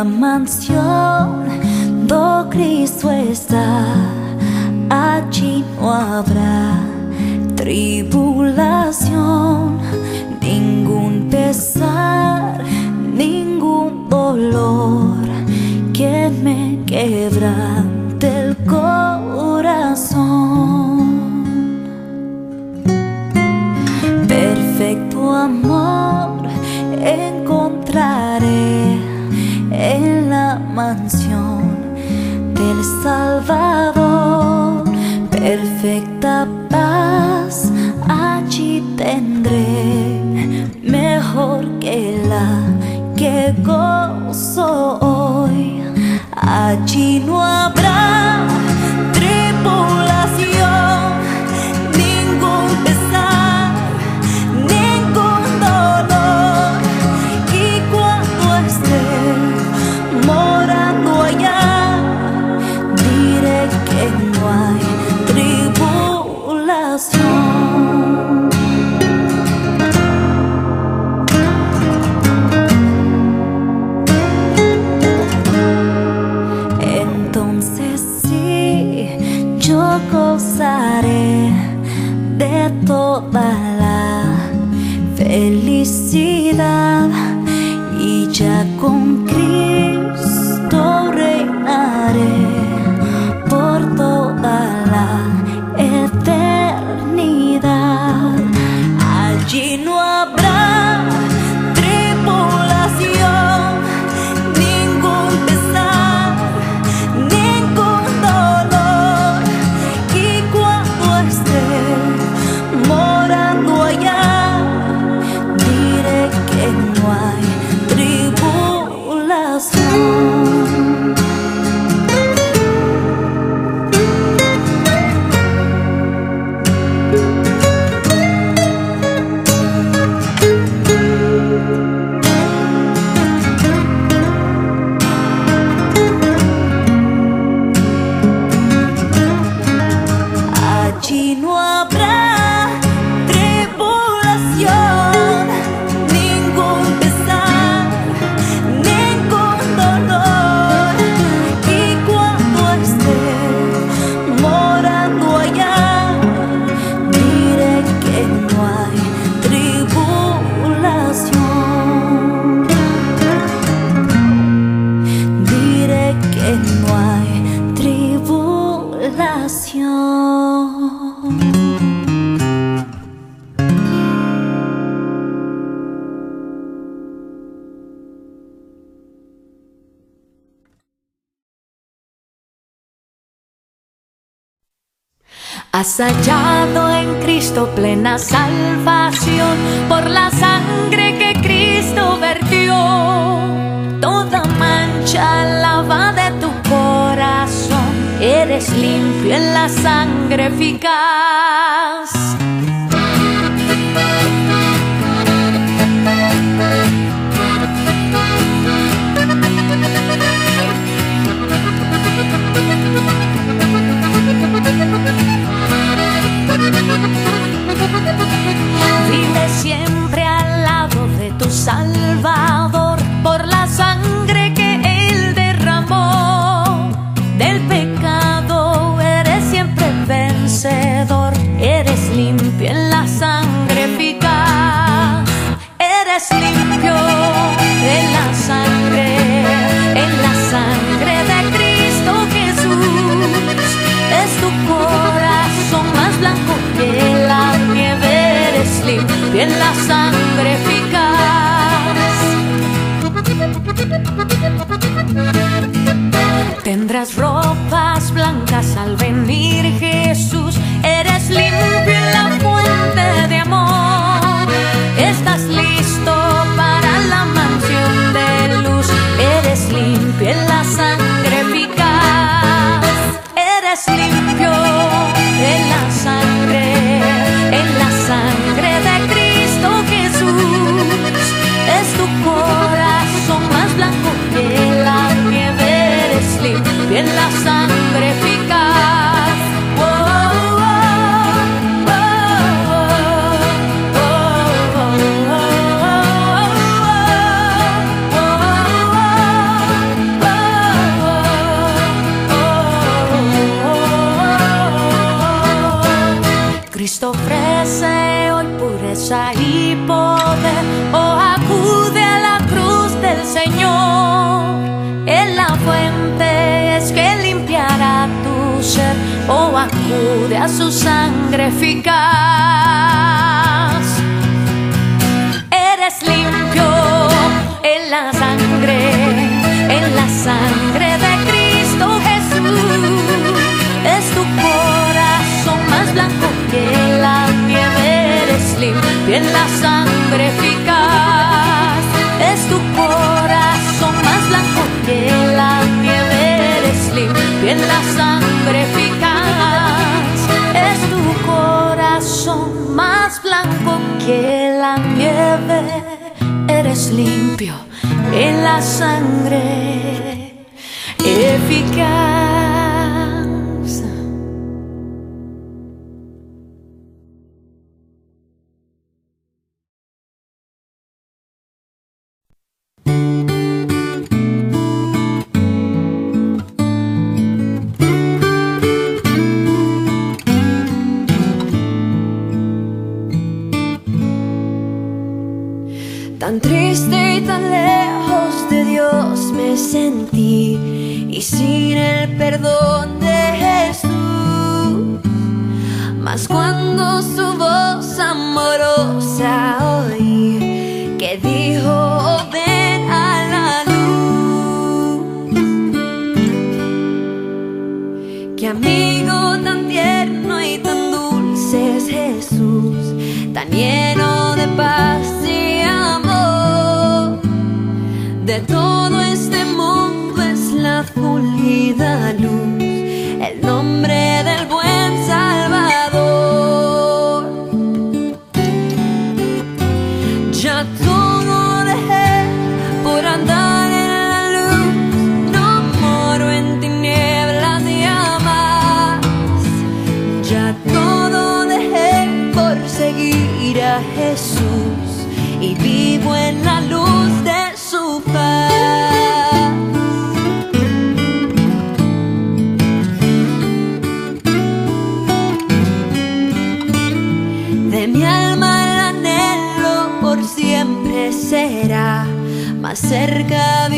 la mansión do Cristo está, allí no habrá tribulación, ningún pesar, ningún dolor que me quebra mansión del Salvador. Perfecta paz allí tendré, mejor que la que gozo hoy. Allí no habrá Has hallado en Cristo plena salvación por la sangre que Cristo vertió. Toda mancha lava de tu corazón, eres limpio en la sangre eficaz. Salvador por la sangre que Él derramó. Del pecado eres siempre vencedor, eres limpio en la sangre eficaz. Eres limpio en la sangre, en la sangre de Cristo Jesús. Es tu corazón más blanco que la nieve, eres limpio en la sangre Tendrás ropas blancas al venir Jesús, eres limpio en la fuente de amor. Estás listo para la mansión de luz, eres limpio en la sangre eficaz. Eres limpio la sangre eficaz. Tan triste y tan lejos de Dios me sentí y sin el perdón de Jesús. Mas cuando su voz amorosa oí que dijo ven a la luz. Qué amigo tan tierno y tan dulce es Jesús, tan lleno de paz todo este mundo es la pulida luz, el nombre del buen Salvador. Ya todo dejé por andar en la luz, no moro en tinieblas jamás. Ya todo dejé por seguir a Jesús y vivo en la luz más cerca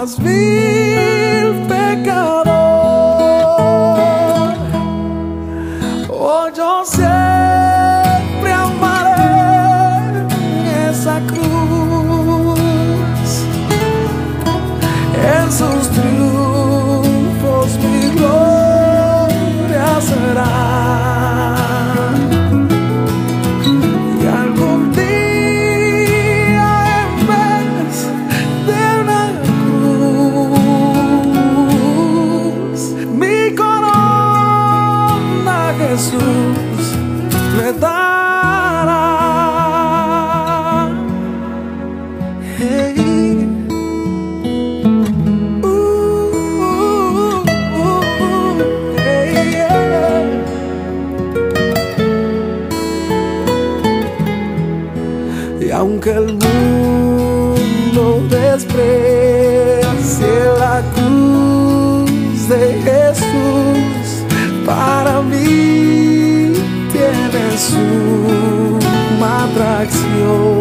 al más aunque el mundo desprecie la cruz de Jesús, para mí tiene suma atracción.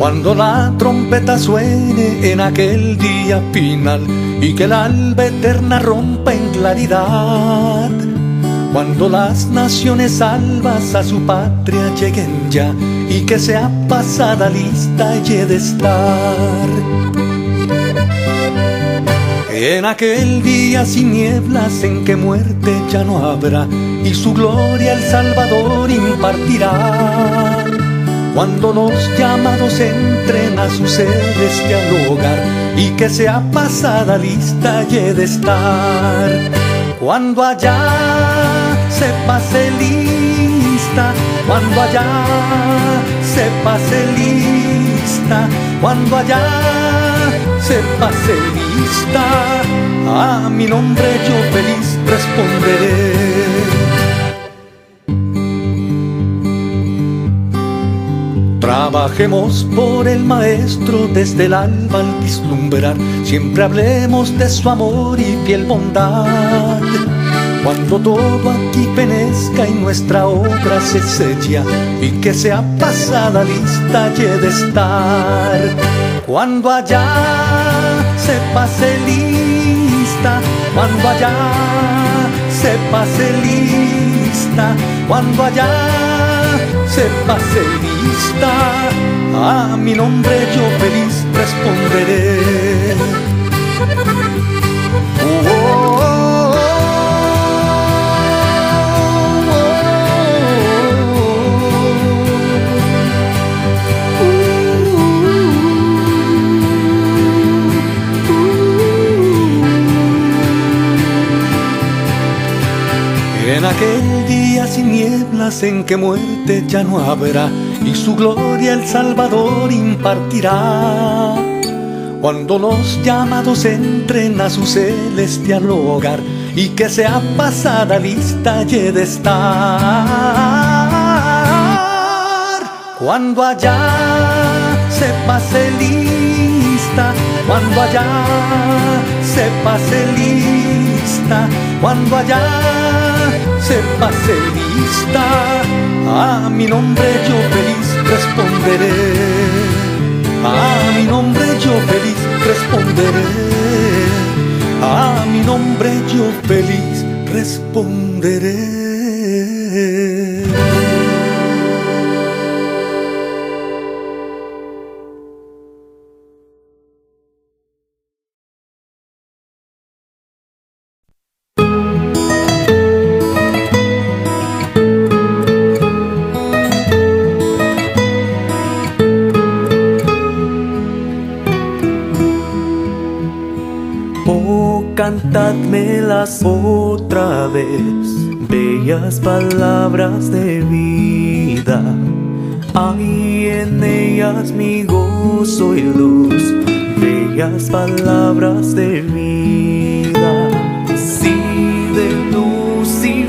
Cuando la trompeta suene en aquel día final y que el alba eterna rompa en claridad. Cuando las naciones salvas a su patria lleguen ya y que sea pasada lista y de estar. En aquel día sin nieblas en que muerte ya no habrá y su gloria el Salvador impartirá. Cuando los llamados entren a su celestial hogar y que sea pasada lista y de estar. Cuando allá se pase lista, cuando allá se pase lista, cuando allá se pase lista, a mi nombre yo feliz responderé. Trabajemos por el Maestro desde el alba al vislumbrar, siempre hablemos de su amor y fiel bondad. Cuando todo aquí penezca y nuestra obra se sella y que sea pasada lista y de estar. Cuando allá se pase lista, cuando allá se pase lista, cuando allá se pase lista, a mi nombre yo feliz responderé. Oh, En aquel día sin nieblas en que muerte ya no habrá y su gloria el Salvador impartirá. Cuando los llamados entren a su celestial hogar y que sea pasada lista y de estar. Cuando allá se pase lista, cuando allá se pase lista, cuando allá se pase lista, a mi nombre yo feliz responderé. A mi nombre yo feliz responderé. A mi nombre yo feliz responderé. Cantadmelas otra vez, bellas palabras de vida. Hay en ellas mi gozo y luz, bellas palabras de vida. Sí, de luz y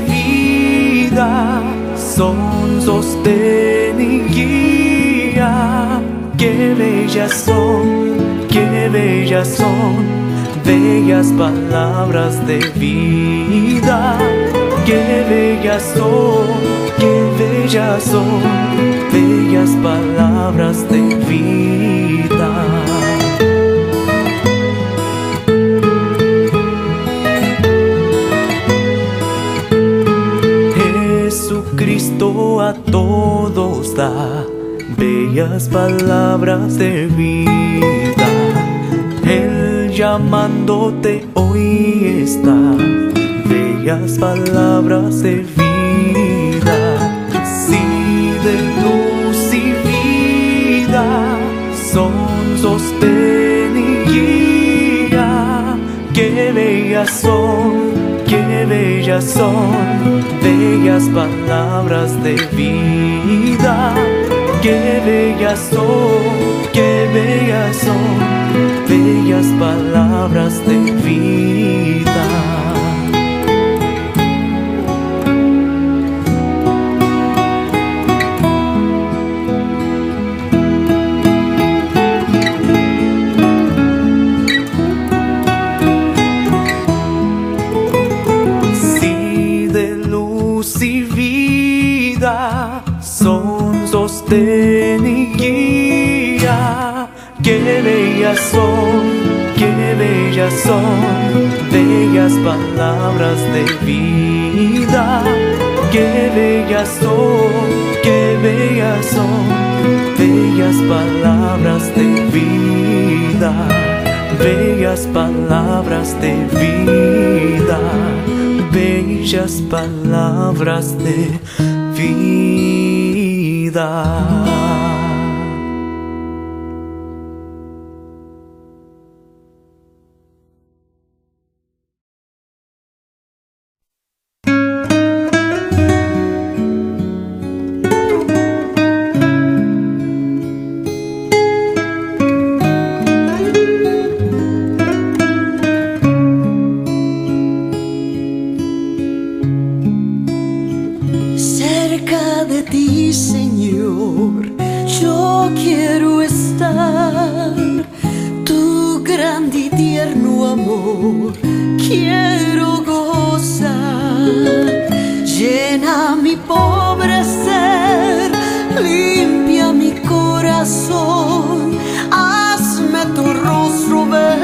vida, son sostén y. Qué bellas son, qué bellas son bellas palabras de vida. Qué bellas son, qué bellas son, bellas palabras de vida. Jesucristo a todos da bellas palabras de vida. Llamándote hoy está, bellas palabras de vida, sí de luz y vida, son sostén y guía. Qué bellas son, qué bellas son, bellas palabras de vida. Qué bellas son, qué bellas son, bellas palabras de vida. Sí de luz y vida son guía. Qué bellas son, bellas son, bellas palabras de vida. Qué bellas son, qué bellas son, bellas palabras de vida. Bellas palabras de vida, bellas palabras de vida. cerca de ti, Señor. Yo quiero estar tu grande y tierno amor. Quiero gozar. Llena mi pobre ser, limpia mi corazón. Hazme tu rostro ver.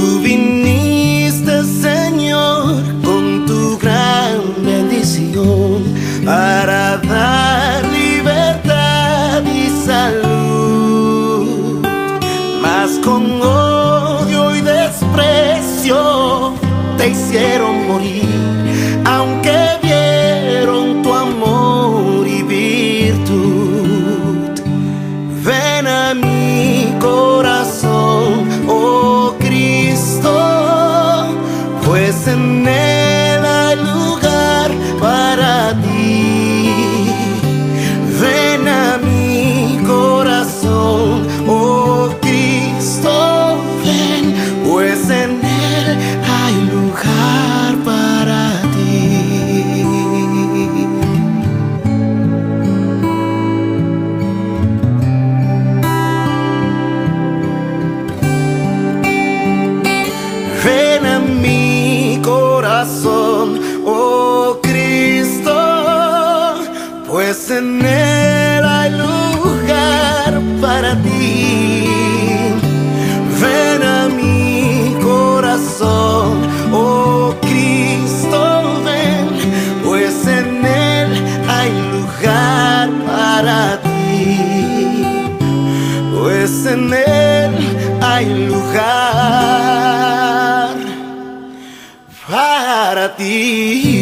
moving para ti.